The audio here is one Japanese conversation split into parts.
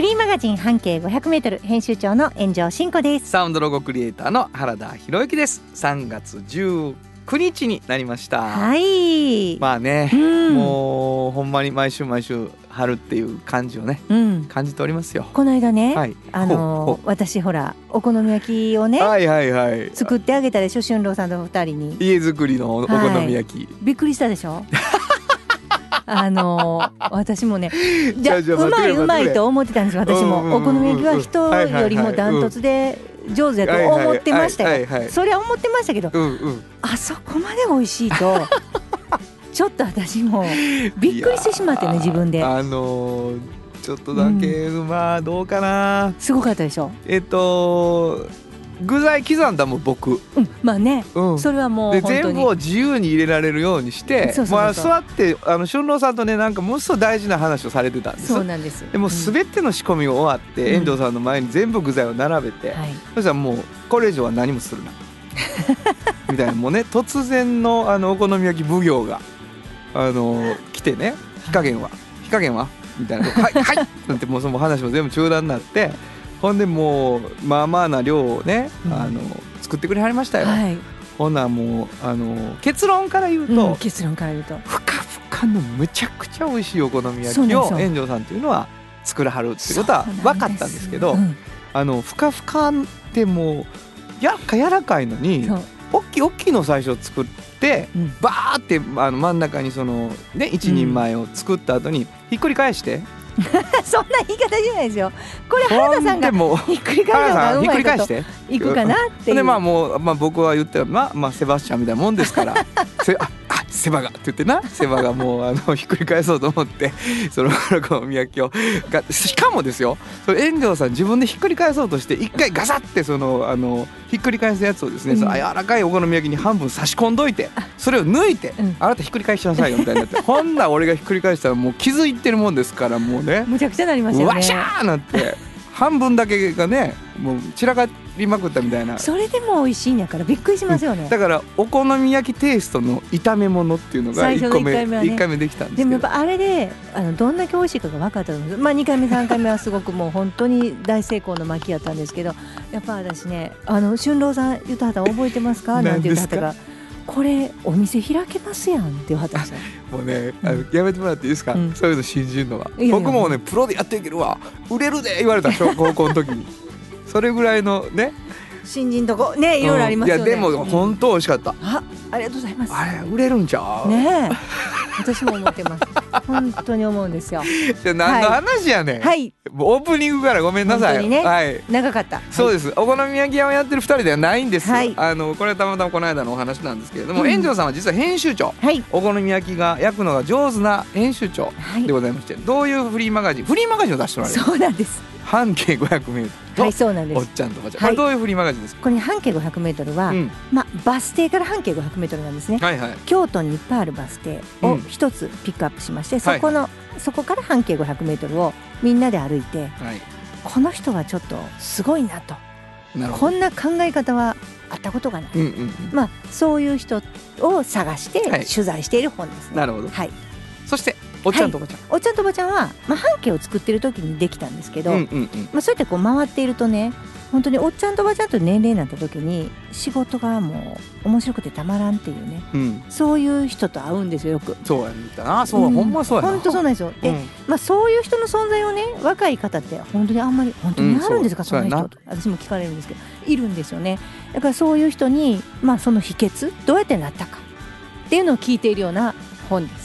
フリーマガジン半径500メートル編集長の炎上真子です。サウンドロゴクリエイターの原田博之です。3月19日になりました。はい、まあね、うん。もうほんまに毎週毎週春っていう感じをねうん。感じておりますよ。この間ね、はい。あのほうほ私ほらお好み焼きをね、はいはいはい。作ってあげたでしょ春郎さんと二人に。家作りのお好み焼き、びっくりしたでしょ？あの私もね じゃうまいうまいと思ってたんですよ私も、お好み焼きは人よりもダントツで上手だと思ってましたよ、それは思ってましたけどあそこまで美味しいと ちょっと私もびっくりしてしまってね自分で。あのーちょっとだけ、まあどうかな。すごかったでしょ、えっと具材刻んだもん僕、うん、まあね。うん、それはもう全部を自由に入れられるようにしてまあ、座ってあの春郎さんとねなんかものすごい大事な話をされてたんですそうなんですでもうん。全ての仕込みが終わって、うん。遠藤さんの前に全部具材を並べて、はい。そしたらもうこれ以上は何もするな。みたいなもうね。突然のあのお好み焼き奉行があの来てね。火加減は。火加減は？みたいな「はいはい!」なんてもうその話も全部中断になってほんでもうまあまあな量をね、うん。あの作ってくれはりましたよ。はい、ほんならもうあの結論から言うと、うん、結論から言うと。ふかふかのむちゃくちゃ美味しいお好み焼きを炎上さんっていうのは作らはるっていうことは分かったんですけどうん。あのふかふかってもうやっか柔らかいのに大きい大きいの最初作ってうん。バーってあの真ん中にそのね一人前を作った後にひっくり返して、そんな言い方じゃないですよ。これ原田さんがひっくり返原るのが田さんひっくうまいことり返して。いくかなっていう。でまあもう、まあ、僕は言ったらまあ、まあ、セバスチャンみたいなもんですから。あセバがって言ってな。セバがもうあのひっくり返そうと思って そのお好み焼きをがしかもですよそれ遠藤さん自分でひっくり返そうとして一回ガサってそのあのひっくり返すやつをですね、うん柔らかいお好み焼きに半分差し込んどいてそれを抜いて、うんあなたひっくり返しなさいよみたいになってほんなら俺がひっくり返したらもう気づいてるもんですからもうねむちゃくちゃなりましたよねわしゃーなって半分だけがねもう散らかりまくったみたいな。それでも美味しいんやからびっくりしますよね、だからお好み焼きテイストの炒め物っていうのが1最初の個目一回目はね。一回目できたんですでもやっぱあれであのどんだけ美味しいかが分かったと思うんですまあ2回目3回目はすごくもう本当に大成功の巻きやったんですけどやっぱ私ねあの春郎さん言ったはったん覚えてますか？なんて言ったはったがこれお店開けますやんって言わはったんですよもうねあのやめてもらっていいですか、うん。そういうの信じるのは。いやいや。僕もねプロでやっていけるわ。売れるで言われた小高校の時に。それぐらいのね新人とこねいろいろありますよね、いやでもうん。本当美味しかった、あありがとうございます。あれ売れるんちゃう、ねえ。私も思ってます。本当に思うんですよ。じゃあ何の話やねん、はい。もうオープニングからごめんなさい本当にね。はい。長かった。そうです、お好み焼き屋をやってる二人ではないんです。よ、はい。あのこれはたまたまこの間のお話なんですけれども、うん。炎上さんは実は編集長。はい。お好み焼きが焼くのが上手な編集長はいでございまして、どういうフリーマガジンフリーマガジンを出しておられるそうなんです半径 500m と、はいそうなんでおっすちゃんとおばちゃん、はい。どういうフリーマガジンですか、これ半径500メートルは、うん、まあバス停から半径500メートルなんですね。はいはい。京都にいっぱいあるバス停をうん。一つピックアップしまして、そこの、そこから半径500メートルをみんなで歩いてはい。この人はちょっとすごいなと。なこんな考え方はあったことがない、うんうんうん。まあそういう人を探してはい。取材している本ですね。なるほど。はい、そしておっちゃんとおばちゃん、おっちゃんとおばちゃんは、まあ、半径を作ってる時にできたんですけど、うんうんうんまあ、そうやってこう回っているとね本当におっちゃんとおばちゃんと年齢になった時に仕事がもう面白くてたまらんっていうねうんそういう人と会うんですよよく。そうやったなそう、ほんまそうやな本当そうなんですよ。で、うんまあそういう人の存在をね若い方って本当にあんまり本当にあるんですか、うんそんな人そ私も聞かれるんですけどいるんですよね。だからそういう人にまあその秘訣どうやってなったかっていうのを聞いているような本です。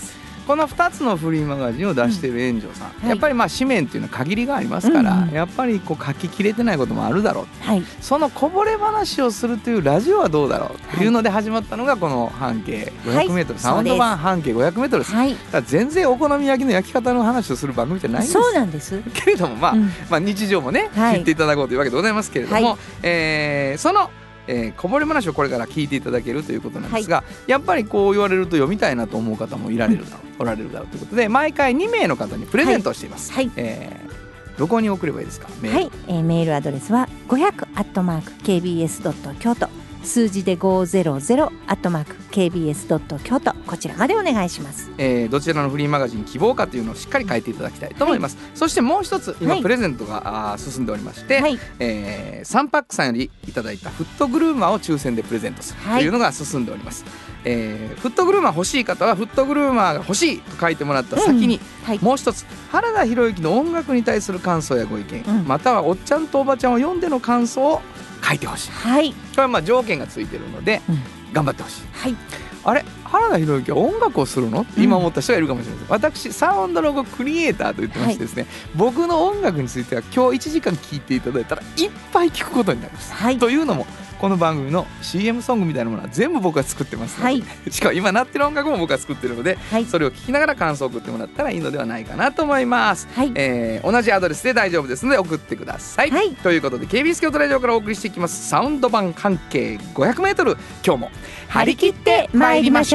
この2つのフリーマガジンを出している炎上さん、はい。やっぱりまあ紙面っていうのは限りがありますから、うん。うんやっぱりこう書ききれてないこともあるだろうはい。そのこぼれ話をするというラジオはどうだろうというので始まったのがこの半径 500m、はいサウンド版半径 500m です、はい。だ全然お好み焼きの焼き方の話をする番組じゃないんです。そうなんです。けれどもまあ、うん。まあ日常もね、はい。知っていただこうというわけでございますけれども、はい。えーそのえーこぼれ話をこれから聞いていただけるということなんですが、やっぱりこう言われると読みたいなと思う方もいられるだろう、おられるだろうということで毎回2名の方にプレゼントをしています。はい。えーどこに送ればいいですか？メール。はい、えーメールアドレスは500アットマーク kbs ドット京都数字で500アットマーク kbs ドット京都。こちらまでお願いします。えーどちらのフリーマガジン希望かというのをしっかり書いていただきたいと思います、そしてもう一つ今はい。プレゼントが、あー進んでおりまして、はい、えーサンパックさんよりいただいたフットグルーマーを抽選でプレゼントする。というのが進んでおります、えーフットグルーマー欲しい方はフットグルーマーが欲しいと書いてもらった先に、はい、もう一つ原田博之の音楽に対する感想やご意見、うん。またはおっちゃんとおばちゃんを読んでの感想を書いてほしい。はい、これはまあ条件がついてるので、うん。頑張ってほしい。はい、あれ？原田博之は音楽をするの？って今思った人がいるかもしれません、私サウンドロゴクリエイターと言ってましてですね、僕の音楽については今日1時間聴いていただいたらいっぱい聴くことになります、はい。というのもこの番組の CM ソングみたいなものは全部僕が作ってますはい。しかも今鳴ってる音楽も僕が作ってるのではい、それを聞きながら感想を送ってもらったらいいのではないかなと思います、はい、えー同じアドレスで大丈夫ですので送ってください、はい。ということで KBS 京都ラジオからお送りしていきます。サウンド版半径 500m 今日も張り切って参りましょう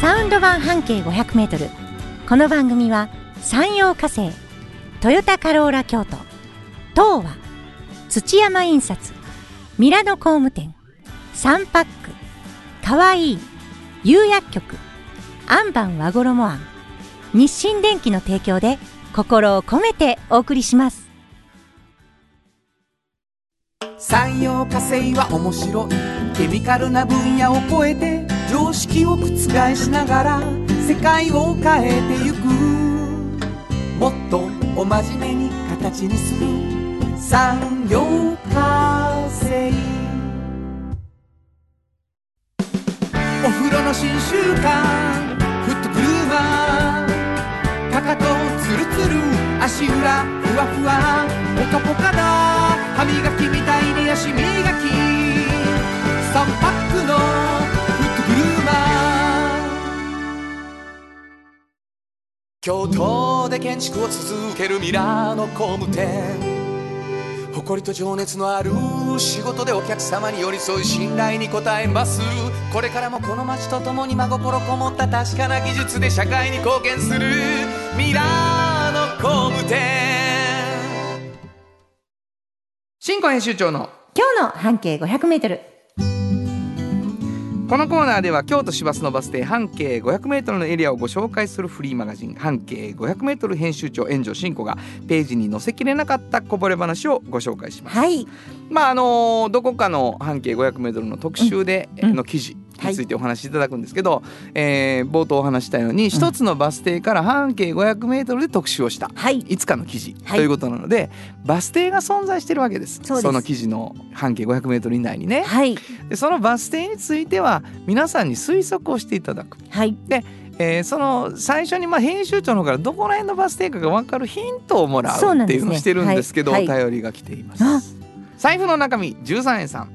サウンド版半径500メートル。この番組は山陽火星、トヨタカローラ京都、東和、土山印刷、ミラノ工務店、サンパック、かわいい、釉薬局、アンバン和衣あん、日清電機の提供で心を込めてお送りします。産業化成は面白いケミカルな分野を超えて常識を覆しながら世界を変えてゆくもっとお真面目に形にする。産業化成お風呂の新習慣。フットグルーマーかかとツルツル足裏ふわふわ。ポカポカだ。歯磨きみたいに足磨き。3パックのフットグルーマー京都で建築を続けるミラーの工務店。誇りと情熱のある仕事でお客様に寄り添い信頼に応えます。これからもこの街とともに真心こもった確かな技術で社会に貢献するミラーの工務店。新庫編集長の今日の半径500メートル。このコーナーでは京都市バスのバス停半径 500m のエリアをご紹介するフリーマガジン半径 500m 編集長炎上真子がページに載せきれなかったこぼれ話をご紹介します。はい、まああのどこかの半径 500m の特集で、うんの記事についてお話しいただくんですけど、えー冒頭お話ししたように一つのバス停から半径 500m で特集をした。はい、いつかの記事はい。ということなので、バス停が存在してるわけです。その記事の半径 500m 以内にね。はい、でそのバス停については皆さんに推測をしていただく、はい、えーその最初にまあ編集長の方からどこら辺のバス停かが分かるヒントをもらそうっていうのをしてるんですけどはい。お便りが来ています、あ財布の中身13円さん。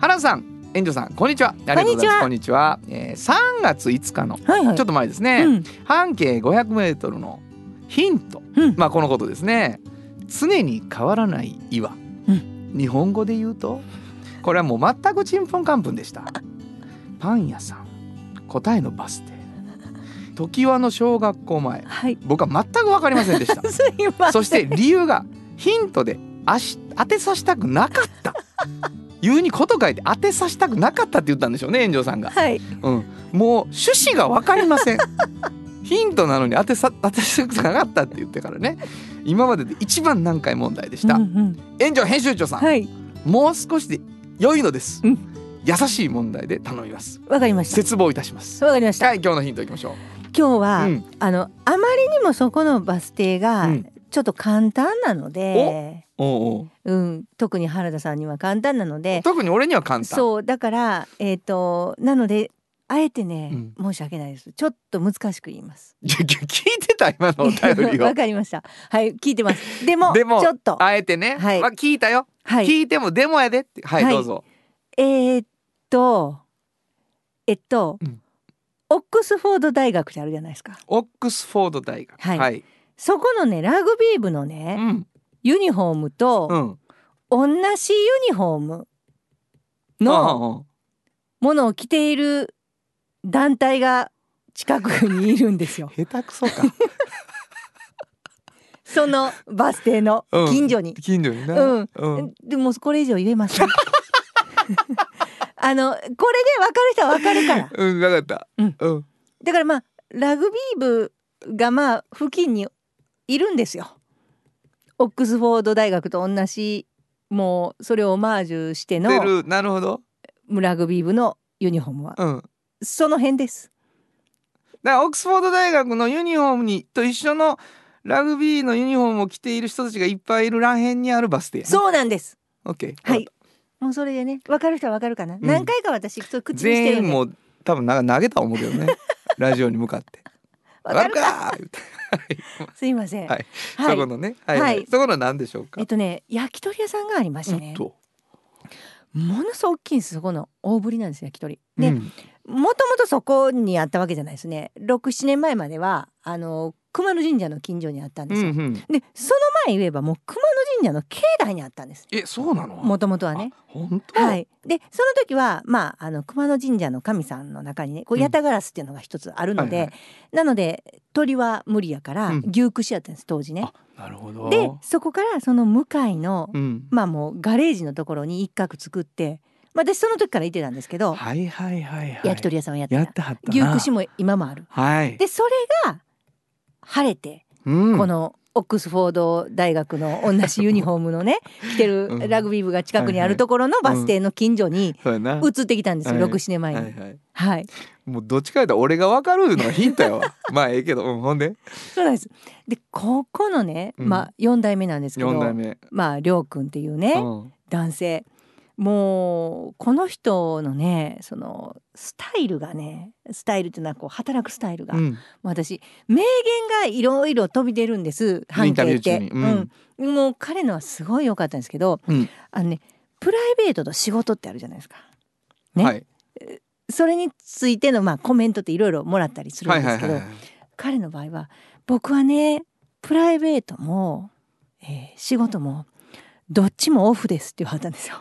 原田さん園長さんこんにちは。ありがとうございます。こんにちは。えー3月5日のはい、はい。ちょっと前ですね、うん、半径 500m のヒント、うん。まあこのことですね。常に変わらない岩、う日本語で言うとこれはもう全くちんぷんかんぷんでした。パン屋さん。答えのバス停。常盤の小学校前。はい。僕は全く分かりませんでした。すいません。そして理由がヒントで当てさせたくなかった言うにこと書いて当てさせたくなかったって言ったんでしょうね炎上さんが。はい。うん、もう趣旨が分かりません。ヒントなのに当てさ当てさせなかったって言ってからね。今までで一番難解問題でした、うんうん。炎上編集長さん、はい。もう少しで良いのです、うん。優しい問題で頼みます。わかりました。絶望いたします。わかりました。はい今日のヒントいきましょ今日は、うん。あのあまりにもそこのバス停がうんちょっと簡単なので、うおうおう。ん、特に原田さんには簡単なのうで、特に俺には簡単。そう。だからえっ、となのであえてね、うん。申し訳ないです。ちょっと難しく言います。聞いてた今のお便りを。わかりました。はい、聞いてます。でもでもちょっと。あえてね、はい。まあ、聞いたよ、はい。聞いてもでもやで。ってはい、はい。どうぞ。えーっとえっと、うん。オックスフォード大学ってあるじゃないですか。オックスフォード大学。はい。はい、そこのねラグビー部のうね、ん。ユニフォームと、うん。同じユニフォームのものを着ている団体が近くにいるんですよ。下手くそか。そのバス停の近所に、近所にな。うん。うん。でもこれ以上言えません。あのこれで分かる人は分かるから。うん分かった。うん。うん。だからまあラグビー部がまあ付近にいるんですよ。オックスフォード大学と同じもうそれをオマージュしてのなるほどラグビー部のユニフォームはうんその辺です。だからオックスフォード大学のユニフォームにと一緒のラグビーのユニフォームを着ている人たちがいっぱいいるらへんにあるバス停やねそうなんです。オッケーはい。もうそれでね分かる人は分かるかな。ん何回か私口にしてるんで全員もう多分なんか投げた思うけどね ラジオに向かって「分かるか？か!」言って。す。いません。はい。はい。そこのね。はい、はい。そこの何でしょうか？えっとね焼き鳥屋さんがありましてね。ものすごく大きいんですそこの大ぶりなんです焼き鳥。で、うん。もともとそこにあったわけじゃないですね。67年前まではあの熊野神社の近所にあったんですよ、うんうん。でその前言えばもう熊野神社の境内にあったんです。えそうなの？もともとはね。あ本当？はい。でその時はまああの熊野神社の神さんの中にねこううん。ヤタガラスっていうのが一つあるので、はいはい。なので鳥は無理やからうん。牛串やったんです当時ね。あなるほど。でそこからその向かいの、うん。まあもうガレージのところに一角作って、まあ、私その時から行ってたんですけど、はいはいはいはい。焼き鳥屋さんをやってやた牛串も今もある。はい。でそれが晴れて、うん。このオックスフォード大学の同じユニフォームのね 着てうん。るラグビー部が近くにあるところのバス停の近所に移ってきたんですよ、はい。67年前に。はいい、ははい。もうどっちか言ったら俺が分かるのがヒントやわ。まあええけどうんほんで。そうなんです。でここのね、うん。まあ4代目なんですけど四代目。まありょうくんっていうね、うん。男性もうこの人のねそのスタイルがねスタイルっていうのはこう働くスタイルが、うん。私名言がいろいろ飛び出るんです半径って、うん。うん。もう彼のはすごい良かったんですけどうん。あのねプライベートと仕事ってあるじゃないですか。ね。はい。それについてのまあコメントっていろいろもらったりするんですけど、彼の場合は僕はねプライベートも、えー仕事もどっちもオフですって言われたんですよ。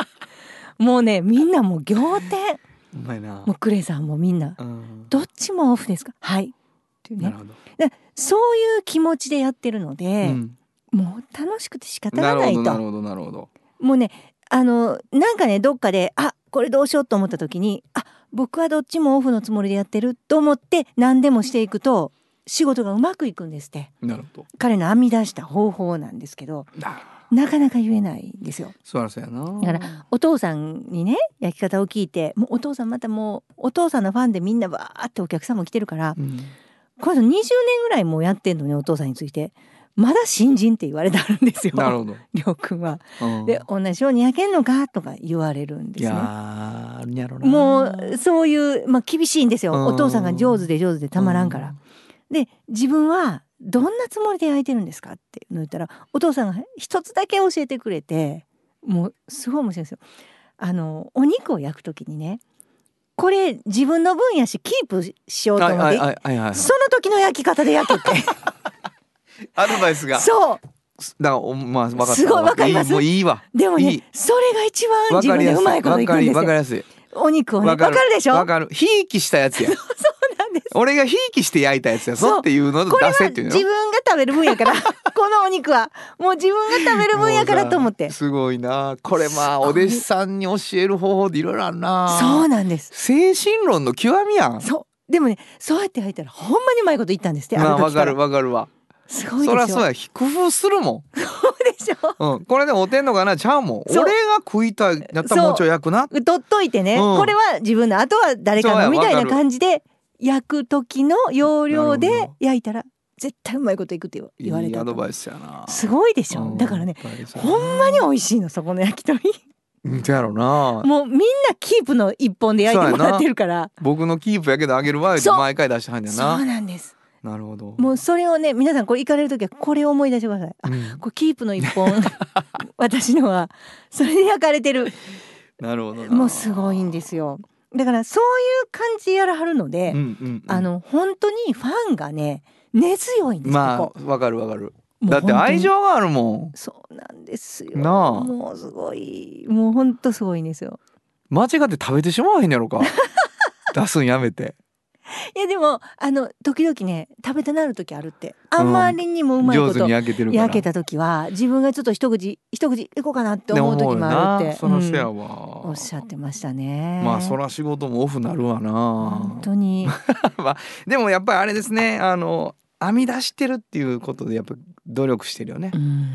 もうねみんなもう仰天。もうクレイさんもみんな。うん。どっちもオフですか？はい。っていうね。なるほど。でそういう気持ちでやってるので、うん。もう楽しくて仕方ながないと。るほどなるほどなるほど。もうねあのなんかねどっかであこれどうしようと思った時にあ僕はどっちもオフのつもりでやってると思って何でもしていくと仕事がうまくいくんですって。なるほど。彼の編み出した方法なんですけど。あなかなか言えないんですよ。そうやなだからお父さんにね焼き方を聞いてもうお父さんまたもうお父さんのファンでみんなバーってお客さんも来てるからうんこの人20年ぐらいもうやってんのにお父さんについてまだ新人って言われてあるんですよ。なるほどりょうくんは。うんで同じように焼けんのかとか言われるんですね。もうそういう、まあ、厳しいんですよ、うんお父さんが上手で上手でたまらんから。で自分はどんなつもりで焼いてるんですか？って言ったらお父さんが一つだけ教えてくれてもうすごい面白いんですよ。あのお肉を焼くときにねこれ自分の分やしキープしようと思って、その時の焼き方で焼けて。アドバイスが。そう。だからおまあ分かった。すごいわかります。いいもういいわ。でもねいい。それが一番自分でうまいこといくんですよわかりやすいお肉をねわわかるでしょ？わかる。ひいきしたやつや。そうなんで す俺がひいきして焼いたやつやぞっていうのを出せっていうの自分が食べる分やから。このお肉は。もう自分が食べる分やからと思って。すごいな。これまあお弟子さんに教える方法でいろいろあるな。そうなんです。精神論の極みやん。そう。でもねそうやって焼いたらほんまにうまいこと言ったんですってまあわから。るわかるわ。すごいでしょ。そりゃそうや。工夫するも そうでしょん、うん、これでおてんのかな？ちゃうもん。俺が食いたいやったらもうちょい焼くな。取っといてね、うん。これは自分のあとは誰かのみたいな感じで焼く時の要領で焼いたら絶対うまいこといくって言われたといいアドバイスやな。すごいでしょ。うんだからねほんまに美味しいのそこの焼き鳥。やろな。もうみんなキープの一本で焼いてもらってるから。僕のキープやけどあげるわよ毎回出してはんねんそうななんです。なるほど。もうそれをね皆さんこれ行かれる時はこれを思い出してください。あうん。これキープの一本。私のは。それで焼かれてる。なるほどな。もうすごいんですよだからそういう感じでやらはるので、うんうんうん。あの本当にファンがね根強いんです、まあわかるわかる。だって愛情があるもん。そうなんですよ。なあ。もうすごい。もう本当すごいんですよ。間違って食べてしまわへんやろか。出すんやめて いやでもあの時々ね食べたなる時あるって。あまりにもうまいこと上手に焼けてる焼けた時は自分がちょっと一口一口いこうかなって思う時もあるって。そのせやうん。わ、おっしゃってましたね。まあそら仕事もオフなるわな。本当に。でもやっぱりあれですねあの編み出してるっていうことでやっぱ努力してるよね。うん。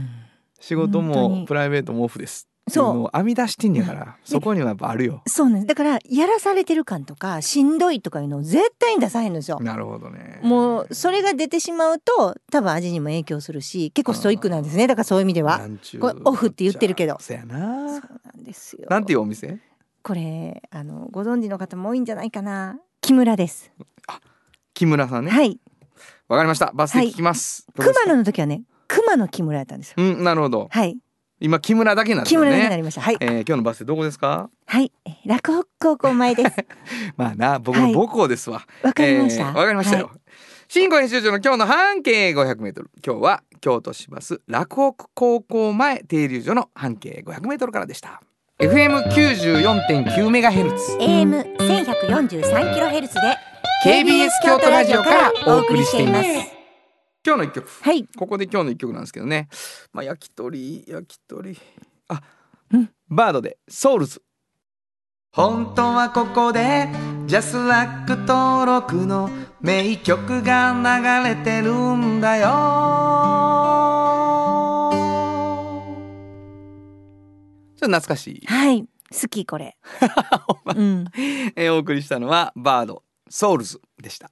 仕事もプライベートもオフですのを編み出してんやからそこにはやっぱあるよ。そうなんです。だからやらされてる感とかしんどいとかいうのを絶対に出さへんのですよ。なるほどね。もうそれが出てしまうと多分味にも影響するし結構ストイックなんですね。だからそういう意味では。これオフって言ってるけど。そやなそうなんですよ。なんていうお店？これあのご存知の方も多いんじゃないかな。木村です。木村さんね。はい。わかりました。バス停聞きます、どうですか？熊野の時はね熊野木村やったんですよ。うんなるほど。はい今木村だけなんですよ木村になねりました。はい。えー今日のバス停どこですか？はい。え落北高校前です。まあな僕の母校ですわ、わかりました。えーわかりましたよ、は新語編集長の今日の半径500メートル。今日は京都市バス洛北高校前停留所の半径500メートルからでした。FM94.9 メガヘルツ。AM 1143キロヘルツで KBS 京都ラジオからお送りしています今日の一曲。はい。ここで今日の一曲なんですけどね。まあ焼き鳥焼き鳥。あ、うん。バードでソウルズ。本当はここでジャスラック登録の名曲が流れてるんだよ。ちょっと懐かしい、はい。好きこれ。うん。えーお送りしたのはバードソウルズでした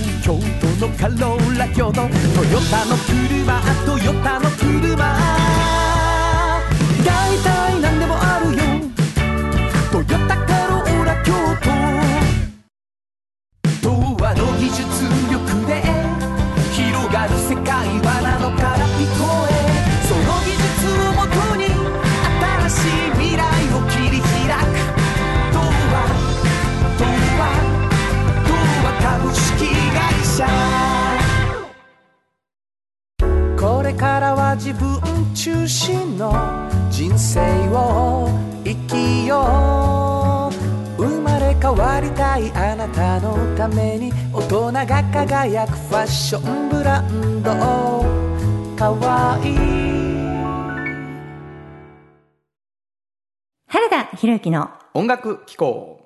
のカローラ京都トヨタの車トヨタの車。大体りたいあなたのために大人が輝くファッションブランド。かわいい。原田博之の音楽機構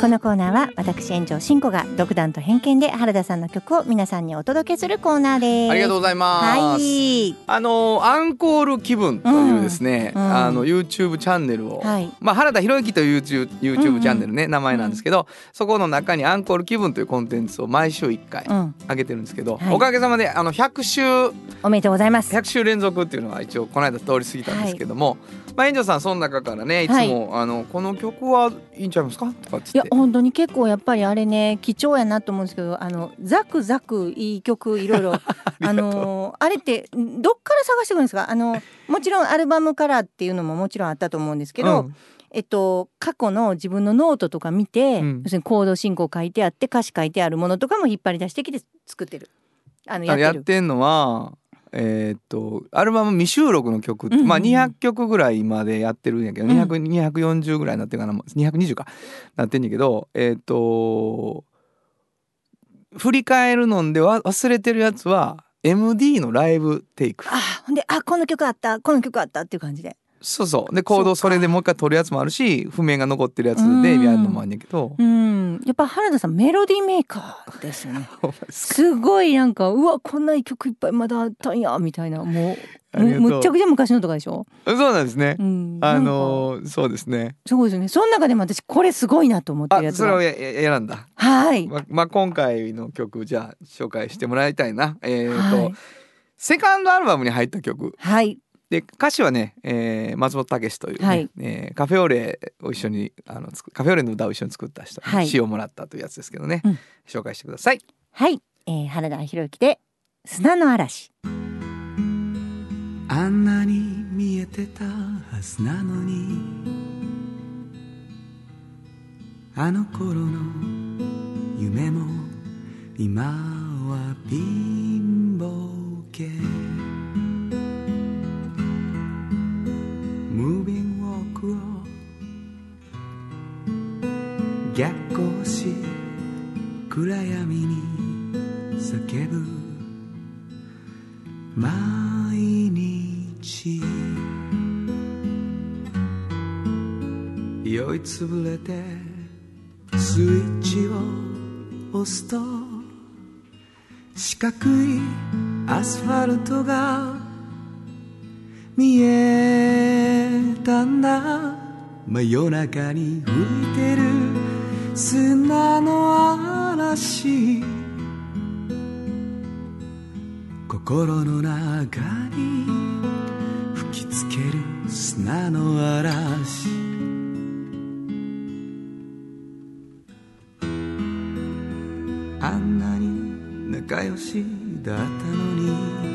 このコーナーは私園長しんこが独断と偏見で原田さんの曲を皆さんにお届けするコーナーです。ありがとうございます、はい。あのアンコール気分というですね、うん。うん。あの YouTube チャンネルを、はい。まあ原田博之という YouTube, うんう YouTube ん。チャンネルね、名前なんですけど、そこの中にアンコール気分というコンテンツを毎週1回うん。上げてるんですけど、はい。おかげさまであの100週おめでとうございます。100週連続っていうのは一応この間通り過ぎたんですけども、まあ園長さんその中からねい。つも、あのこの曲はいいんちゃいますか？とかっつって。いや本当に結構やっぱりあれね貴重やなと思うんですけどあのザクザクいい曲いろいろ あのあれってどっから探してくるんですか？あのもちろんアルバムからっていうのももちろんあったと思うんですけど、うん。えっと過去の自分のノートとか見て、うん。要するにコード進行書いてあって歌詞書いてあるものとかも引っ張り出してきて作ってる。あのやってる。ってんのはえーっとアルバム未収録の曲って、うんうんうん。まあ200曲ぐらいまでやってるんやけど、うん。200 240ぐらいになってるかな220かなってんやけどえーっと振り返るのんでは忘れてるやつは MD のライブテイク。あほんであこの曲あったこの曲あったっていう感じでそうそう。でコードをそれでもう一回取るやつもあるし譜面が残ってるやつうん。でやるのもあるんやけど、うん。やっぱ原田さんメロディーメーカーですよね すごいなんかうわこんないい曲いっぱいまだあったんやみたいなもう。むむっちゃくちゃ昔のとかでしょ、そうなんですね、うん、あのーそうですね。そうですよね。その中でも私これすごいなと思ってるあやつがそれをやや選んだ。はい。ままあ、今回の曲じゃあ紹介してもらいたいな。えーとはい。セカンドアルバムに入った曲。はいで歌詞はね、えー松本武という、ねはい。えーカフェオレを一緒にあのつくカフェオレの歌を一緒に作った人にはい。詩をもらったというやつですけどね、うん。紹介してください。はい、えー、原田博之で砂の嵐。あんなに見えてたはずなのにあの頃の夢も今は貧乏系暗闇に叫ぶ毎日酔いつぶれてスイッチを押すと四角いアスファルトが見えたんだ真夜中に吹いてる砂の嵐心の中に吹きつける砂の嵐。あんなに仲良しだったのに。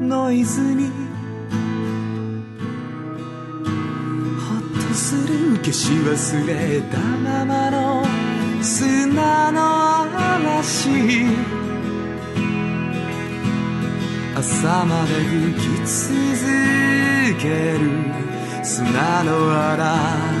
ノイズに。ほっとする消し忘れたままの砂の嵐。朝まで吹き続ける砂の嵐。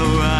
砂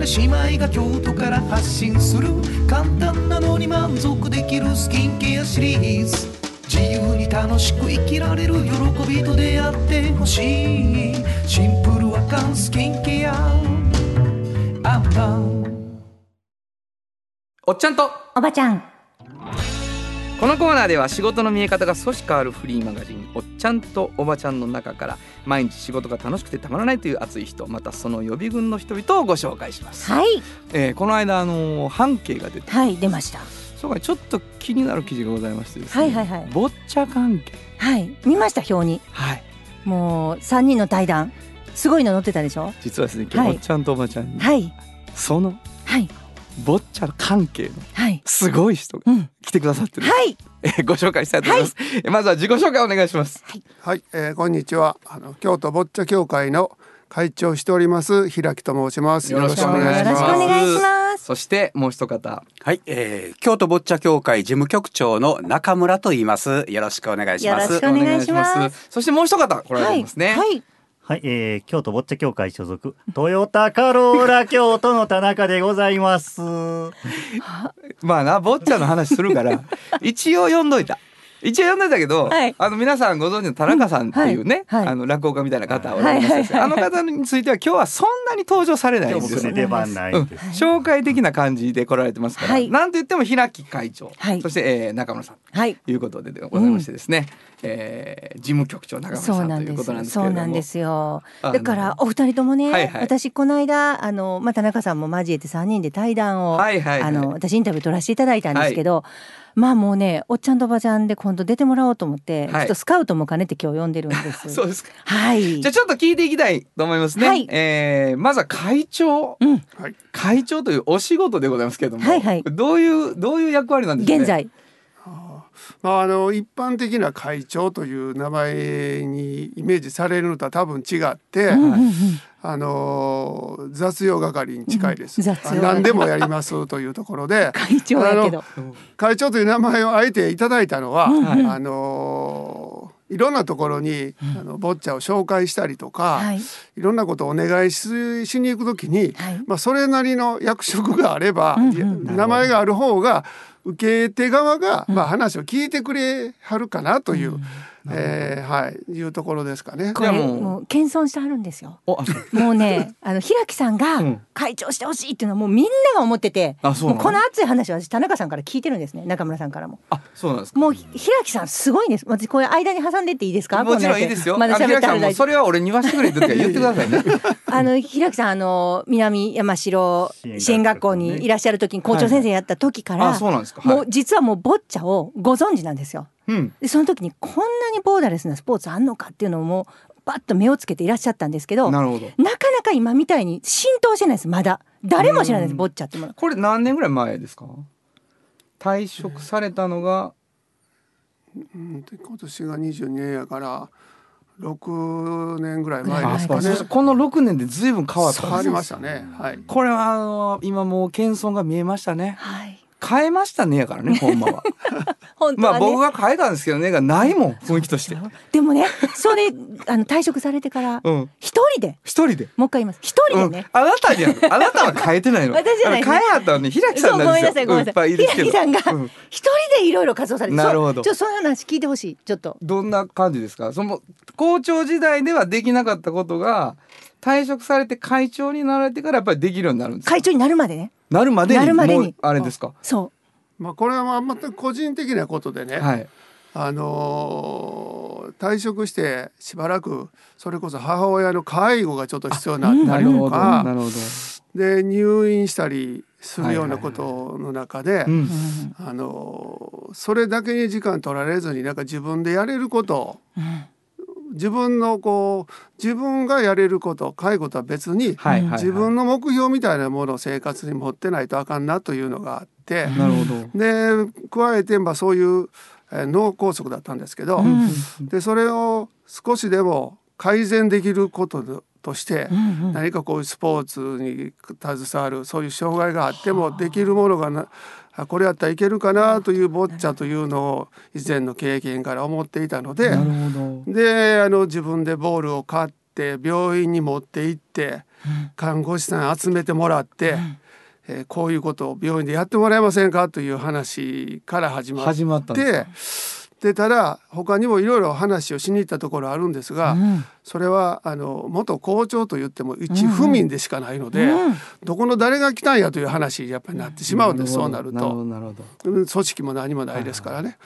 な姉妹が京都から発信する簡単なのに満足できるスキンケアシリーズ。自由に楽しく生きられる喜びと出会ってほしい。シンプルアカンスキンケア。アンパンおっちゃんと。おばちゃんこのコーナーでは仕事の見え方が少し変わるフリーマガジン「おっちゃんとおばちゃん」の中から毎日仕事が楽しくてたまらないという熱い人またその予備軍の人々をご紹介します、はい。えーこの間あのー半径が出てはい出ました。そうかちょっと気になる記事がございましてですねはいはいはい。ボッチャ関係。はい。見ました表に。はい。もう三人の対談。すごいの載ってたでしょ？実はですね今はい。日おっちゃんとおばちゃんに、はい。そのはいボッチャ関係のはい。すごい人がうん。来てくださってる、はい。えーご紹介したいと思います、えーまずは自己紹介お願いします。はい、えー、こんにちは。あの京都ボッチャ協会の会長をしております平木と申します。よろしくお願いします。よろしくお願いします。そしてもう一方。はい、えー、京都ボッチャ協会事務局長の中村と言います。よろしくお願いします。よろしくお願いします。そしてもう一方来られはいてますね、はい。はい、はいえー、京都ボッチャ協会所属トヨタカローラ京都の田中でございます。まあなボッチャの話するから一応読んどいた一応読んでたけど、はい。あの皆さんご存知の田中さんっていうね、うん。はい。はい。あの落語家みたいな方おあの方については今日はそんなに登場されないんですよ。僕ね出番ないうん。紹介的な感じで来られてますから、はい。なんと言っても平木会長、はい。そして、えー中村さん。はい。ということでございましてですね、えー事務局長中村さんということなんですけれども。そうなんです。よ。だからお二人ともね、はいはい。私この間あのまあ田中さんも交えて三人で対談を、はいはいはい。あの私インタビュー取らせていただいたんですけど、まあもうねおっちゃんとおばちゃんで今度出てもらおうと思って、はい。ちょっとスカウトも兼ねて今日呼んでるんです。そうですか。はい。じゃあちょっと聞いていきたいと思いますね、はい。えーまずは会長、うん。はい。会長というお仕事でございますけれども、はいはい。どういうどういう役割なんですか、ね、現在まああの一般的な会長という名前にイメージされるのとは多分違って、うんうんうんあの雑用係に近いです。うん何でもやりますというところで。会長やけど。会長という名前をあえていただいたのは、はいあのいろんなところに、あのボッチャを紹介したりとか、はいいろんなことをお願いししに行くときに、はいまあ、それなりの役職があれば、うんうん名前がある方が受け手側が、まあ、話を聞いてくれはるかなという、えーはい、いうところですかね。これもうもう謙遜してはるんですよ。もうね、あの平木さんうがん会長してほしいっていうのはもうみんなが思ってて、あそうなの？もうこの熱い話は私田中さんから聞いてるんですね。中村さんからも。あそうなんですか？もうひ平木さんすごいんです。私これ間に挟んでっていいですか？もちろんいいですよ。まだあの平木さんも喋ってはそれは俺に言わせてくれって時は言ってくださいね。あの平木さんあの南山城支援学校にいらっしゃる時に校長先生やった時から、あそうなんですか。はいもう実はもうボッチャをご存知なんですよ。うん。でその時にこんなにボーダレスなスポーツあんのかっていうのをもうバッと目をつけていらっしゃったんですけどななるほど。かなか今みたいに浸透してないですまだ誰も知らないですうんボッチャってものこれ何年ぐらい前ですか？退職されたのが？うんで今年が22年やから6年ぐらい前はいですかね。この六年でずいぶん変わったんです変わりましたね。はい。これはあの今もう謙遜が見えましたね。はい変えましたねやからねほんまは。ね、まあ僕が変えたんですけどねがないもん 雰囲気として。でもねそれあの退職されてからうん。一人で？一人で。もう一回言います。一人うん。でね、、あなたじゃんあなたは変えてないの。私じゃない。あの変えはったのに平木さんごめんななんですよ。さいごめんなさい。平木さんがうん。一人でいろいろ活動されて。なるほど。ちょっとその話聞いてほしいちょっと。どんな感じですか？その校長時代ではできなかったことが退職されて会長になられてからやっぱりできるようになるんですか？会長になるまでねなるまでになるまでに。もうあれですか？そまあこれはまあ全く個人的なことでね、はい。あのー退職してしばらくそれこそ母親の介護がちょっと必要になったりなるほどとか、なるほど。で入院したりするようなことの中で、うんう、うん。あのーそれだけに時間取られずになんか自分でやれることうん自分のこう自分がやれること介護とは別に、はいはいはい。自分の目標みたいなものを生活に持ってないとあかんなというのがあって、なるほど。で加えてまあそういう、えー脳梗塞だったんですけど、うんでそれを少しでも改善できることとして、うんうん。何かこういうスポーツに携わるそういう障害があってもできるものがなあこれやったらいけるかなというボッチャというのを以前の経験から思っていたのでであの自分でボールを買って病院に持って行って看護師さん集めてもらって、えーこういうことを病院でやってもらえませんかという話から始まっ始まったんですてただ他にもいろいろ話をしに行ったところあるんですが、うん。それはあの元校長と言っても一府民でしかないので、うん。どこの誰が来たんやという話にやっぱりなってしまうんです、そうなると。組織も何もないですからね、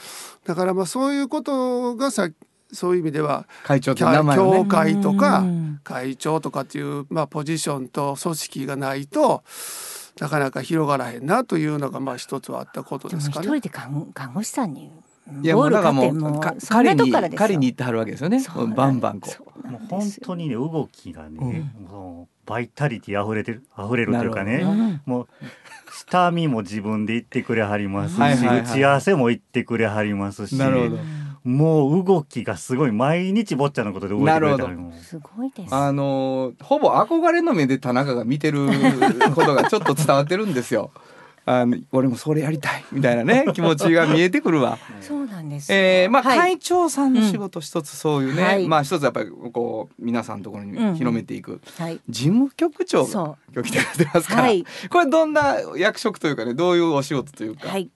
だからまあそういうことがさそういう意味では会長ね。会とかうん。会長とかっていう、まあ、ポジションと組織がないとなかなか広がらへんなというのがまあ一つはあったことですかね。人で看看護師さんにいやもうだからももうかうそんなとこ狩りにからですよ狩りに行ってはるわけですよね。バンバンこそうもう本当にね動きがね、もうバイタリティ溢れてる溢れるというかね、うん。もう下見も自分で行ってくれはりますし、打ち合わせも行ってくれはりますしうなるほど。もう動きがすごい毎日坊ちゃんのことで動いてくれたすごいです。あのーほぼ憧れの目で田中が見てることがちょっと伝わってるんですよ。あの俺もそれやりたいみたいなね 気持ちが見えてくるわ。そうなんですよ。えー、まあ、はい。会長さんの仕事一つそういうね、はい。まあ一つやっぱりこう皆さんのところに広めていく、はい。事務局長そが今日来てくれてますから、はい。これどんな役職というかねどういうお仕事というか、はい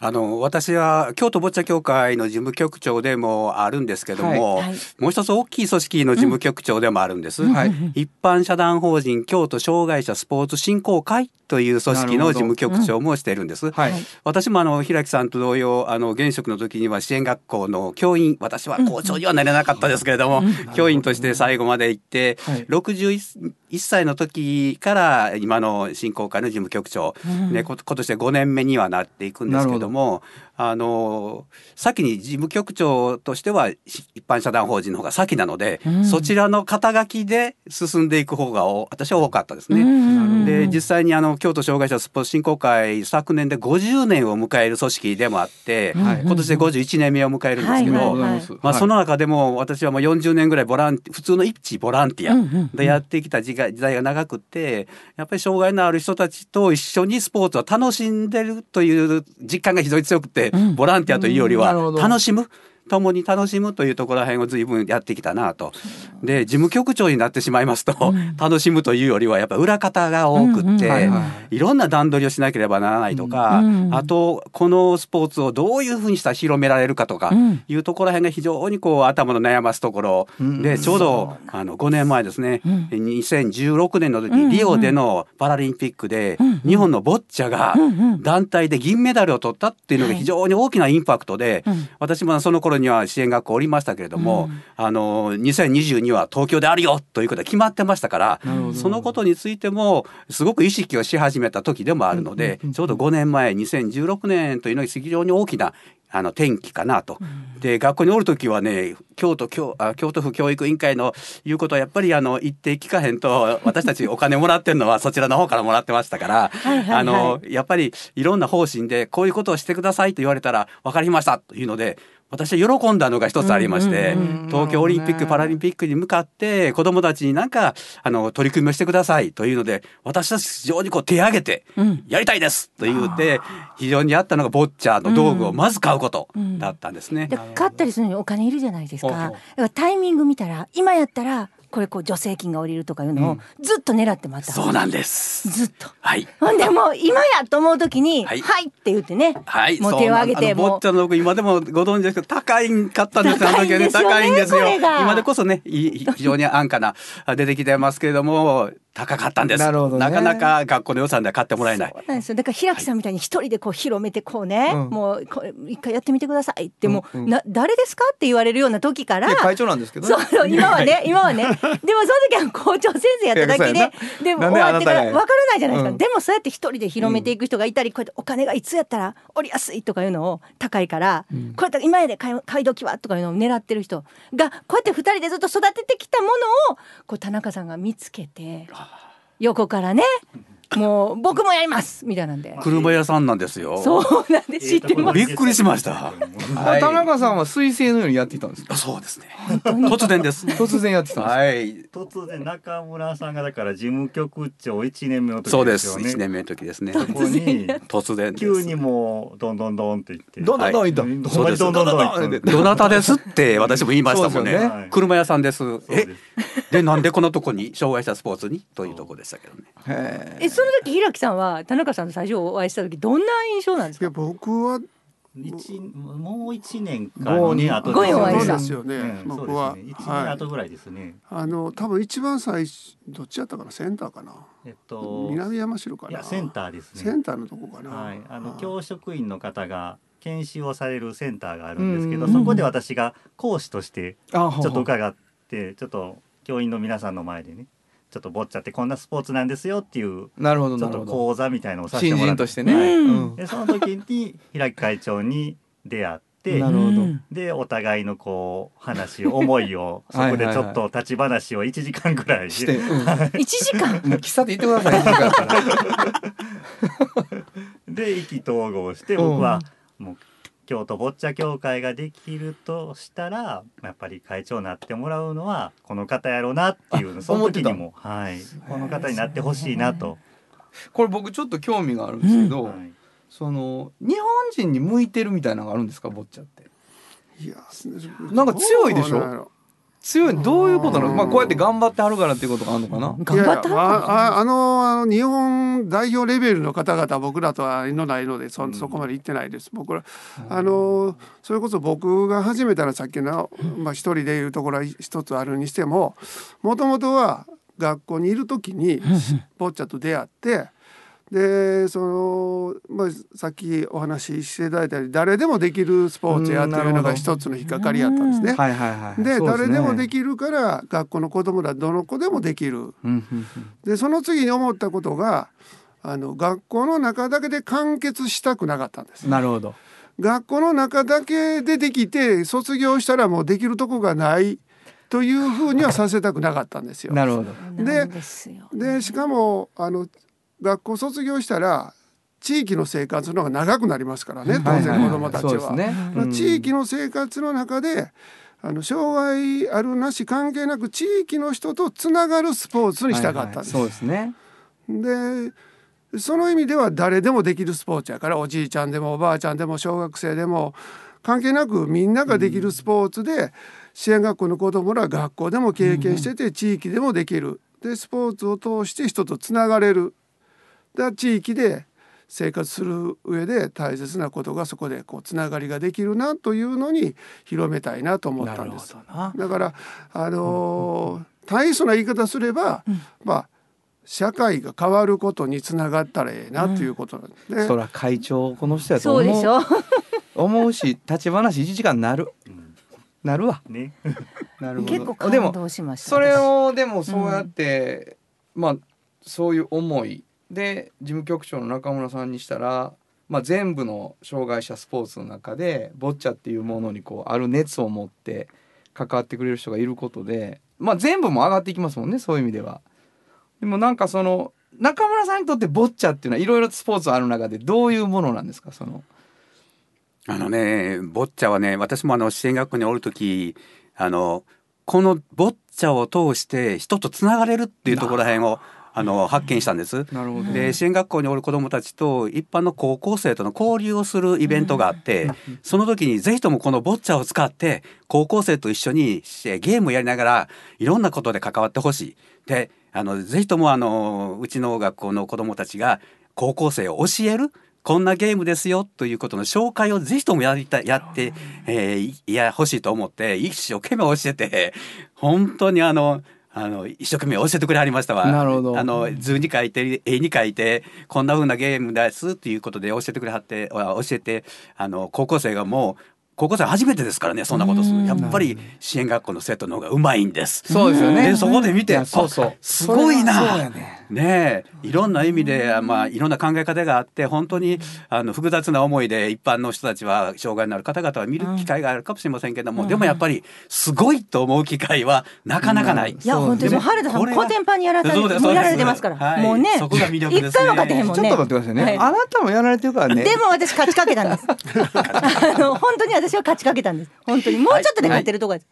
あの私は京都ボッチャ協会の事務局長でもあるんですけども、はいはい。もう一つ大きい組織の事務局長でもあるんです。はい。一般社団法人京都障害者スポーツ振興会という組織の事務局長もしているんです。はい。はい。私もあの平木さんと同様あの現職の時には支援学校の教員私は校長にはなれなかったですけれども、教員として最後まで行って、はい。61歳の時から今の振興会の事務局長、ね、こ今年で5年目にはなっていくんですけどもあの先に事務局長としてはし一般社団法人の方が先なので、そちらの肩書きで進んでいく方がお私は多かったですね。で実際にあの京都障害者スポーツ振興会昨年で50年を迎える組織でもあって、はい。今年で51年目を迎えるんですけど、まあ、はいその中でも私はもう40年ぐらいボランティ普通の一ボランティアでやってきた時代時代が長くってやっぱり障害のある人たちと一緒にスポーツを楽しんでるという実感が非常に強くて、ボランティアというよりは楽しむ？共に楽しむというところら辺を随分やってきたなと。で、事務局長になってしまいますと、楽しむというよりはやっぱ裏方が多くって、はいろんな段取りをしなければならないとか、うんあと、このスポーツをどういうふうにしたら広められるかとか、うん。いうところら辺が非常にこう頭の悩ますところ。で、ちょうどあの5年前ですね、2016年の時、リオでのパラリンピックで、日本のボッチャが団体で銀メダルを取ったっていうのが非常に大きなインパクトで、私もその頃には支援学校おりましたけれども、あの2022は東京であるよということが決まってましたから、そのことについてもすごく意識をし始めた時でもあるので、ちょうど5年前2016年というのが非常に大きなあの転機かなと。で学校におる時はね京都京あ京都府教育委員会の言うことはやっぱりあの言って聞かへんと私たちお金もらってるのはそちらの方からもらってましたからあのやっぱりいろんな方針でこういうことをしてくださいと言われたら分かりましたというので私は喜んだのが一つありまして、うんうんうん東京オリンピック・パラリンピックに向かって子どもたちになんかあの取り組みをしてくださいというので私は非常にこう手を挙げてうん。やりたいです！と言って非常にあったのがボッチャーの道具をまず買うことだったんですね。で買ったりするのにお金いるじゃないですか。タイミング見たら今やったらこれこう助成金が下りるとかいうのをずっと狙って待った。そうなんです。ずっと。はい。ほんでもう今やと思う時に、ははいい、って言ってね、はい、もう手を挙げてそうなんあのもうボッチャの道具今でもご存知ですけど高いんかったんですよあの時はね高高いんですよ今でこそね非常に安価なあ出てきてますけれども高かったんです。なるほどね。なかなか学校の予算では買ってもらえない。そう。なんですよだから平木さんみたいに一人でこう広めてこうね、うん。もうこれ一回やってみてくださいってもう、うん。うんな誰ですかって言われるような時から。会長なんですけどね。そう今はね 今はね。でもその時は校長先生やっただけででも終わってからあなたが分からないじゃないですか、うん。でもそうやって一人で広めていく人がいたり、こうやってお金がいつやったら降りやすいとかいうのを高いから、こうやって今やで買い買い時はとかいうのを狙ってる人がこうやって二人でずっと育ててきたものをこう田中さんが見つけて横からね。もう僕もやりますみたいなんで。車屋さんなんですよ。そうなんで知ってます。びっくりしました。はい。田中さんは彗星のようにやっていたんですか？そうですね。突然です。突然やってたんですか？はい。突然中村さんがだから事務局長1年目の時そうでですよね。す。一年目の時ですね。そこに突然急にもうどんどんどんって言って。どんどんどんいった、どんどんどんどなたですって私も言いましたもんね。車屋さんです。え？でなんでこのとこに？障害者スポーツに？というとこでしたけどね。へえその時平木さんは田中さんと最初お会いした時どんな印象なんですいやか。僕は一もう一年かもうに二後ごいお会いしたそうですよね、うん僕は、一はい。年後ぐらいですね。あの多分一番最初どっちやったかな？センターかな？えっと南山城かな？いやセンターですね。センターのとこかな、はい、あのはい。教職員の方が研修をされるセンターがあるんですけど、うんそこで私が講師としてあちょっと伺ってちょっと教員の皆さんの前でねちょっとボッチャってこんなスポーツなんですよっていうなるほどちょっとなるほど。講座みたいのをさせて新もらって。人としてね、はい。うん。でその時に平木会長に出会ってなるほど、うんでお互いのこう話を思いを そこでちょっと立ち話を1時間ぐらい。して、うん 一時間？もう喫茶店行ってください で意気投合して僕はもう京都ボッチャ協会ができるとしたらやっぱり会長になってもらうのはこの方やろうなっていうその時にもはい。この方になってほしいなと。これ僕ちょっと興味があるんですけど、はい。その日本人に向いてるみたいなのがあるんですかボッチャって。いやなんか強いでしょ？強いどういうことなの？うんまあこうやって頑張ってはるからっていうことがあるのかな？頑張ったいやいやあああのあの日本代表レベルの方々は僕らとはのないのでそそこまで行ってないです。僕らあのそれこそ僕が始めたらさっきの、まあ、一人でいるところは一つあるにしてももともとは学校にいる時にボッチャと出会ってでその、まあ、さっきお話ししていただいたように誰でもできるスポーツやというのが一つの引っかかりやったんですね。はいはいはいでね誰でもできるから学校の子供らどの子でもできる。うんうんうんでその次に思ったことがあの学校の中だけで完結したくなかったんです。なるほど学校の中だけでできて卒業したらもうできるとこがないというふうにはさせたくなかったんですよ。なるほどでなんですよ。でしかもあの学校卒業したら地域の生活の方が長くなりますからね当然子どもたちは。ね。まあうん。地域の生活の中であの障害あるなし関係なく地域の人とつながるスポーツにしたかったんです。はいはい。そうですね。でその意味では誰でもできるスポーツやからおじいちゃんでもおばあちゃんでも小学生でも関係なくみんなができるスポーツで支援学校の子どもら学校でも経験してて地域でもできる。でスポーツを通して人とつながれるで地域で生活する上で大切なことがそこでこうつながりができるなというのに広めたいなと思ったんです。どな。だからあのー大層な言い方すれば、まあ社会が変わることにつながったらええなということなんで、そら会長この人やとそうでし思うょ。思うし立ち話1時間なる。なるわ。ね、なるほど。結構でも感動しました。それ私をでもそうやって、まあそういう思いで事務局長の中村さんにしたら、まあ、全部の障害者スポーツの中でボッチャっていうものにこうある熱を持って関わってくれる人がいることで、まあ、全部も上がっていきますもんねそういう意味では。でもなんかその中村さんにとってボッチャっていうのはいろいろスポーツある中でどういうものなんですかその？あのね、ボッチャはね、私もあの支援学校におるとき、あの、このボッチャを通して人とつながれるっていうところらへんを、あの、発見したんです。で、支援学校におる子どもたちと一般の高校生との交流をするイベントがあって、その時にぜひともこのボッチャを使って、高校生と一緒にえゲームをやりながら、いろんなことで関わってほしい。で、あの、ぜひともあの、うちの学校の子どもたちが高校生を教えるこんなゲームですよということの紹介をぜひともやりたい、やって、えーいや、欲しいと思って、一生懸命教えて、本当にあの、あの、一生懸命教えてくれはりましたわ。なるほどあの、図に書いて、絵に書いて、こんな風なゲームですっていうことで教えてくれはって、あ教えて、あの、高校生がもう、高校生初めてですからね、そんなことする。やっぱり支援学校の生徒の方がうまいんです。そうですよねで、そこで見て、そうそうあすごいな。ねねえいろんな意味で、まあ、いろんな考え方があって本当にあの複雑な思いで一般の人たちは障害のある方々は見る機会があるかもしれませんけども、でもやっぱりすごいと思う機会はなかなかない。いや本当にもう原田さんコテンパもうやられてますから、はい。もうねそこが魅力ですね。一回も勝てへんもんね。ちょっと待ってくださいね、はい。あなたもやられてるからね。でも私勝ちかけたんです。あの本当に私は勝ちかけたんです。本当に。もうちょっとで勝てるとこです、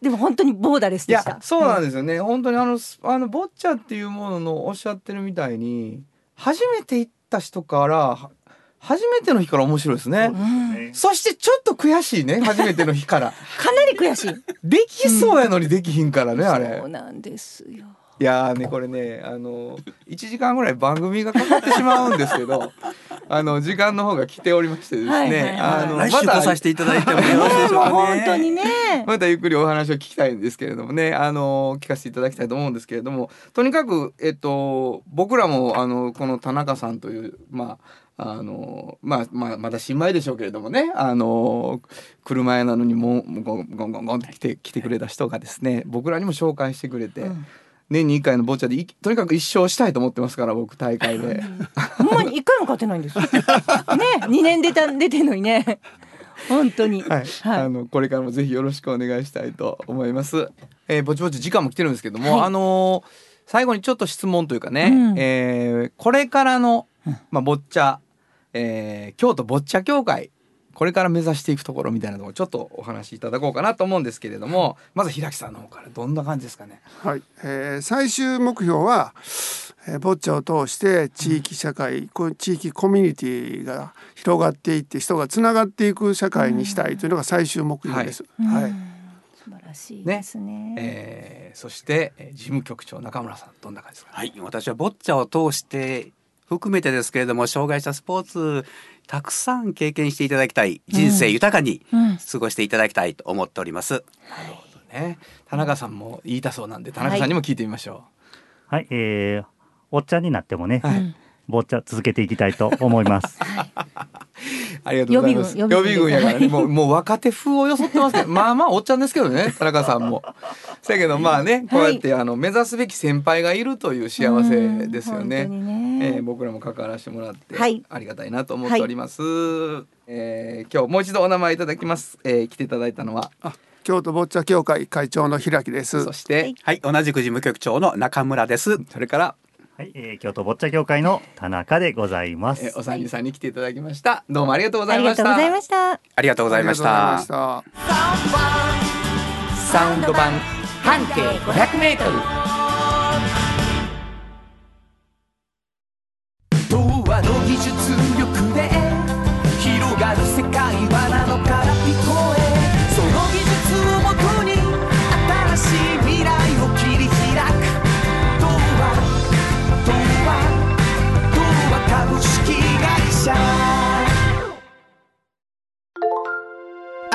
でも本当にボーダレスいでした。やそうなんですよね、本当にあのすあのボッチャっていうもののおっしゃってるみたいに初めて行った人からは初めての日から面白いですね、ねそしてちょっと悔しいね初めての日から。かなり悔しい。できそうやのにできひんからね、あれ。そうなんですよいやーねこれねあの1時間ぐらい番組がかかってしまうんですけど あの時間の方が来ておりましてですね、はいはいはいあの来週来させていただいてもよろしいでしょうかね。本当にねまたゆっくりお話を聞きたいんですけれどもね、あの聞かせていただきたいと思うんですけれども、とにかくえっと僕らもあのこの田中さんというまああのまあまあまだ新米でしょうけれどもね、あの車屋なのにもゴンゴンゴンゴンって来て来てくれた人がですね、僕らにも紹介してくれて。年に1回のボッチャでいとにかく一勝したいと思ってますから僕大会で。ほんまに一回も勝てないんです。ね二年出た出てんのにね。本当に。はい、あのこれからもぜひよろしくお願いしたいと思います。えー、ぼちぼち時間も来てるんですけども、はい。あのー最後にちょっと質問というかね、うん。えーこれからのまあボッチャ、えー京都ボッチャ協会これから目指していくところみたいなところちょっとお話しいただこうかなと思うんですけれども、まず平木さんの方からどんな感じですかね？はい、えー最終目標は、えーボッチャを通して地域社会、こう地域コミュニティが広がっていって人がつながっていく社会にしたいというのが最終目標です。はい、素晴らしいですね。えーそしてえー事務局長中村さんどんな感じですか、はい、私はボッチャを通して含めてですけれども障害者スポーツたくさん経験していただきたい人生豊かにうん。過ごしていただきたいと思っております。ね、田中さんも言いたそうなんで田中さんにも聞いてみましょはい、えー、おっちゃんになってもね、はいボッチャ続けていきたいと思います。う。ありがとうございます。予備軍予備軍やからね、はいもうもう若手風を装ってますけど、まあまあおっちゃんですけどね、田中さんも。せやけどまあね、こうやってあの目指すべき先輩がいるという幸せですよね。うん本当にねえー僕らも関わらせてもらって、はいありがたいなと思っております。えー今日もう一度お名前いただきます。えー来ていただいたのは、あ京都ボッチャ協会会長の平木ですそ。して、はい、同じく事務局長の中村です。それから、はい、えー、京都ボッチャ協会の田中でございます。えーお三人さんに来ていただきました。どうもありがとうござあいました。りがとうございましたありがとうございました。した。サウンド版半径500メートル。童話の技術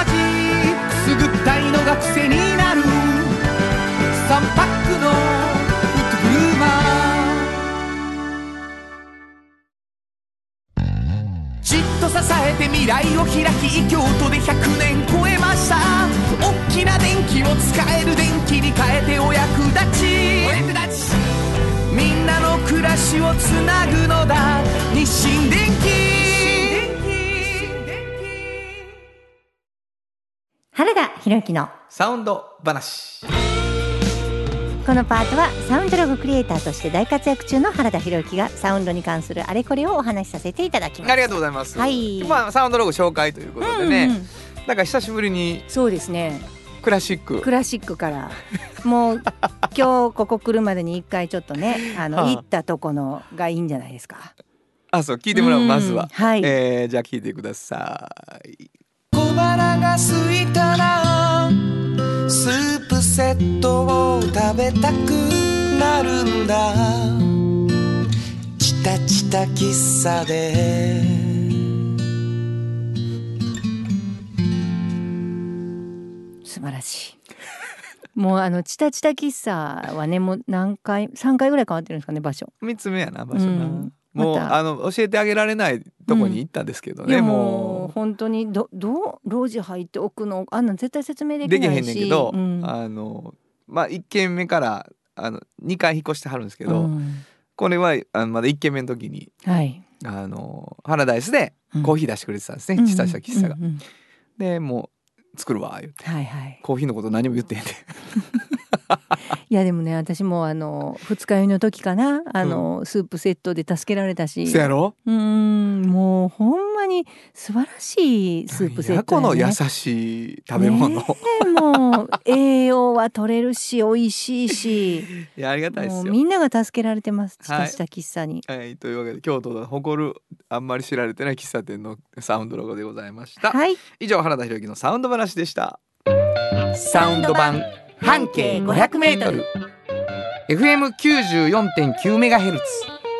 ジが癖になる。3パックのフットグルーマーじっと支えて未来を開き京都で100年超えました。大きな電気を使える電気に変えてお役立ち。お役立ちみんなの暮らしをつなぐのだ。日清電気原田博之のサウンド話。このパートはサウンドロゴクリエイターとして大活躍中の原田博之がサウンドに関するあれこれをお話しさせていただきます。ありがとうございます、はい。まあサウンドロゴ紹介ということでね、うんうん。なんか久しぶりにそうですね。クラシック。クラシックから。もう今日ここ来るまでに一回ちょっとねあの、はあ。行ったとこのがいいんじゃないですか。あそう聞いてもらおううん。まずは、はい。えーじゃあ聞いてください。小腹が空いたらセットを食べたくなるんだ。チタチタ喫茶で。素晴らしい。もうあのチタチタ喫茶はねもう何回3回ぐらい変わってるんですかね場所。三つ目やな場所な、うん。もう、また。あの教えてあげられないとこに行ったんですけどね、いやもうも本当にどどう路地入って奥の？あんなん絶対説明でうできへきないし。んねんけど、うん。あのまあ一軒目からあの二回引っ越してはるんですけど、うん。これはあのまだ一軒目の時にはい。あのパラダイスでうん。コーヒー出してくれてたんですね、ちっちゃい喫茶が。うんうんうんでもう作るわ言って。はいはい。コーヒーのこと何も言ってへんでいやでもね私もあの二日酔いの時かな。あの、スープセットで助けられたし。そやろ？うーんもうほんまに素晴らしいスープセットやね。この優しい食べ物、ねえもう栄養は取れるし美味しいし。いやありがたいですよ。もうみんなが助けられてます。ちはい。たした喫茶に。はい、というわけで京都が誇るあんまり知られてない喫茶店のサウンドロゴでございました。はい。以上原田博之のサウンド話でした。サウンド版半径 500m FM 94.9メガヘルツ。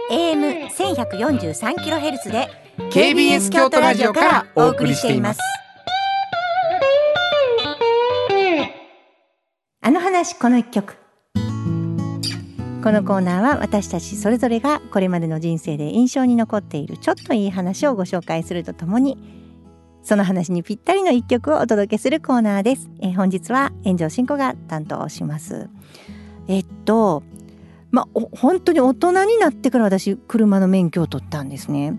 AM 千百四十三キロヘルツで KBS 京都ラジオからお送りしています。あの話この一曲。このコーナーは私たちそれぞれがこれまでの人生で印象に残っているちょっといい話をご紹介するとともにその話にぴったりの一曲をお届けするコーナーです、えー本日は炎上進行が担当します。えっとまあ本当に大人になってから私車の免許を取ったんですね。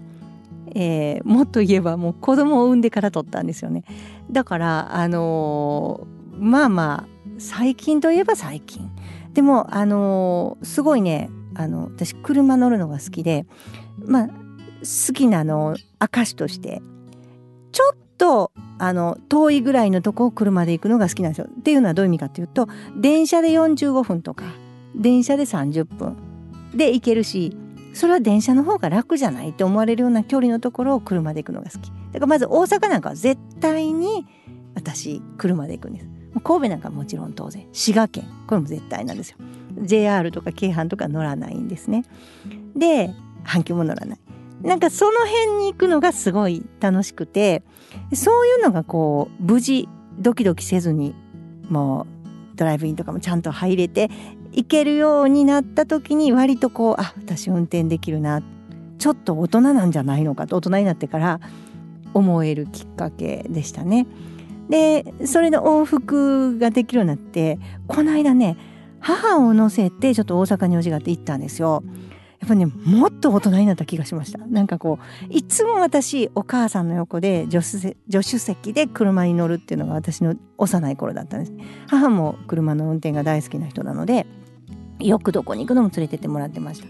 えーもっと言えばもう子供を産んでから取ったんですよね。だからあのーまあまあ最近といえば最近。でもあのーすごいねあの私車乗るのが好きでまあ好きなの証としてちょっとあの遠いぐらいのとこを車で行くのが好きなんですよ。っていうのはどういう意味かっていうと電車で45分とか電車で30分で行けるしそれは電車の方が楽じゃないって思われるような距離のところを車で行くのが好き。だからまず大阪なんかは絶対に私車で行くんです。神戸なんかもちろん当然滋賀県これも絶対なんですよ。JR とか京阪とか乗らないんですね。で阪急も乗らない。なんかその辺に行くのがすごい楽しくてそういうのがこう無事ドキドキせずにもうドライブインとかもちゃんと入れて行けるようになった時に割とこうあ私運転できるなちょっと大人なんじゃないのかと大人になってから思えるきっかけでしたね。でそれで往復ができるようになってこの間ね母を乗せてちょっと大阪に用事があって行ったんですよ。やっぱねもっと大人になった気がしました。なんかこういつも私お母さんの横で助手助手席で車に乗るっていうのが私の幼い頃だったんです。母も車の運転が大好きな人なのでよくどこに行くのも連れてってもらってました。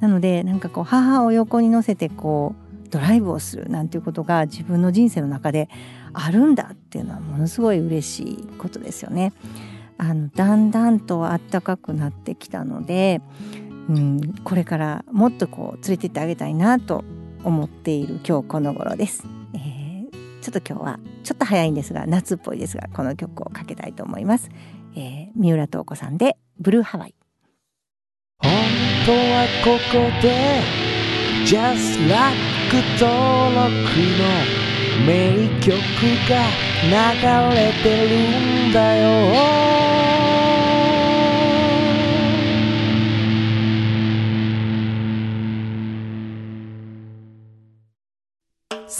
なのでなんかこう母を横に乗せてこうドライブをするなんていうことが自分の人生の中であるんだっていうのはものすごい嬉しいことですよね。あのだんだんと暖かくなってきたのでうん、これからもっとこう連れてってあげたいなと思っている今日この頃です、えーちょっと今日はちょっと早いんですが夏っぽいですがこの曲をかけたいと思います、えー三浦透子さんでブルーハワイ本当はここで Just Like 登録の名曲が流れてるんだよ。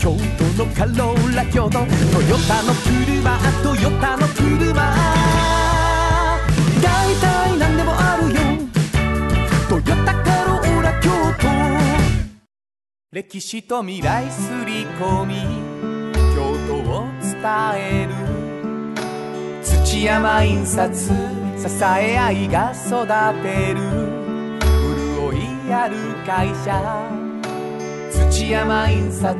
京都のカローラ京都トヨタの車トヨタの車大体何でもあるよトヨタカローラ京都歴史と未来すり込み京都を伝える土山印刷支え合いが育てる潤いある会社土山印刷。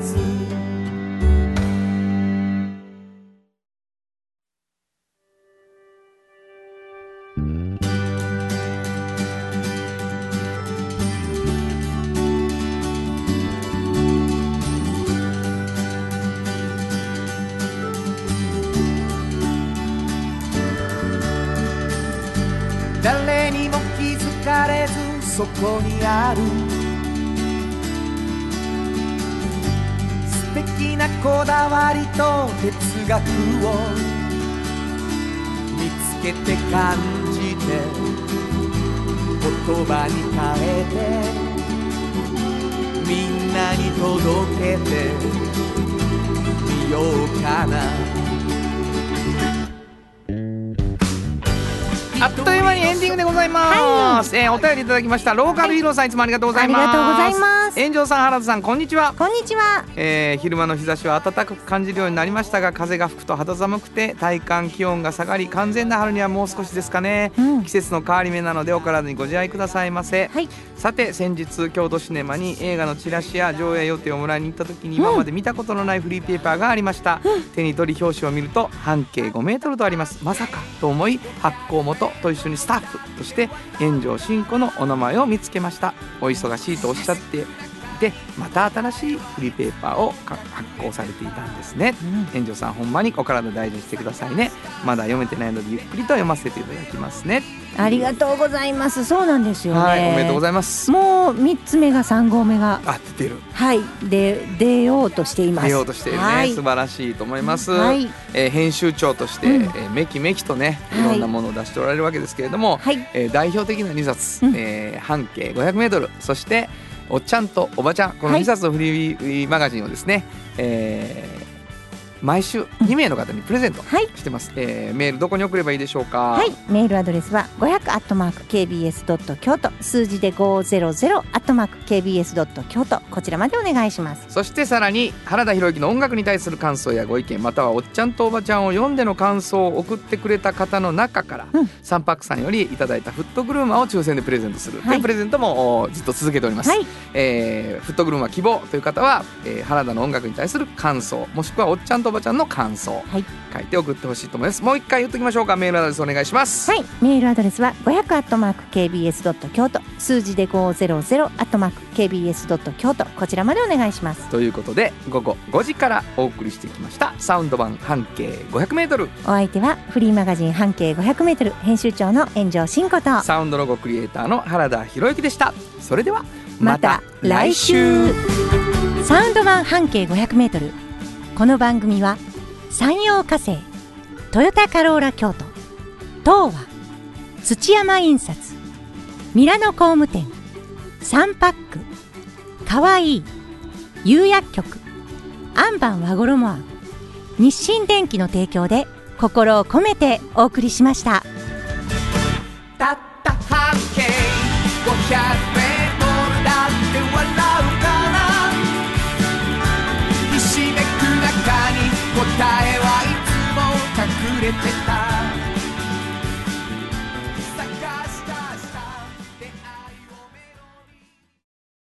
誰にも気づかれずそこにある。素敵なこだわりと哲学を見つけて感じて言葉に変えてみんなに届けてみようかな。あっという間にエンディングでございます、えーお便りいただきました。ローカルヒーローさんいつもありがとうございます。ありがとうございます炎上さん原田さんこんにちは。こんにちは。えー昼間の日差しは暖かく感じるようになりましたが風が吹くと肌寒くて体感気温が下がり完全な春にはもう少しですかね、うん。季節の変わり目なのでお体にご自愛くださいませ、はい。さて先日京都シネマに映画のチラシや上映予定をもらいに行った時に今まで見たことのないフリーペーパーがありました、手に取り表紙を見ると半径5メートルとあります。まさかと思い発行元と一緒にスタッフとして炎上真子のお名前を見つけました。お忙しいとおっしゃってでまた新しいフリーペーパーをか発行されていたんですね、炎上さんほんまにお体大事にしてくださいね。まだ読めてないのでゆっくりと読ませていただきますね。ありがとうございます。そうなんですよね。はいおめでとうございます。もう三つ目が三号目があ出てる。はいで出ようとしています。出ようとしているね、はい。素晴らしいと思います、はい。えー編集長として、うん。えーめきめきとねはい。いろんなものを出しておられるわけですけれども、はい。えー代表的な2冊、うん。えー半径 500m そして「おっちゃんとおばちゃん」このはい。2冊のフリーマガジンをですね、えー毎週2名の方にプレゼントはい。してます、えーメールどこに送ればいいでしょうか？はい、メールアドレスは500アットマーク kbs ドット京都。数字で500アットマーク kbs ドット京都。こちらまでお願いします。そしてさらに原田博之の音楽に対する感想やご意見またはおっちゃんとおばちゃんを読んでの感想を送ってくれた方の中から、うん。サンパックさんよりいただいたフットグルーマーを抽選でプレゼントする、はい。プレゼントもおずっと続けております、はい、えーフットグルーマー希望という方は、えー原田の音楽に対する感想もしくはおっちゃんとおばちゃんの感想、はい。書いて送ってほしいと思います。もう一回言っときましょうか。メールアドレスお願いします、はい、メールアドレスは500アットマーク kbs ドット京都。数字で500アットマーク kbs ドット京都。こちらまでお願いします。ということで午後5時からお送りしてきました。サウンド版半径 500m お相手はフリーマガジン半径500メートル編集長の炎上真子と。サウンドロゴクリエイターの原田博之でした。それではまた来週。サウンド版半径500メートルこの番組は山陽火星トヨタカローラ京都東和土山印刷ミラノ工務店サンパックかわいい釉薬局アンバン和衣庵日清電機の提供で心を込めてお送りしました。たった半径500メートルだって笑えはいつも隠れてた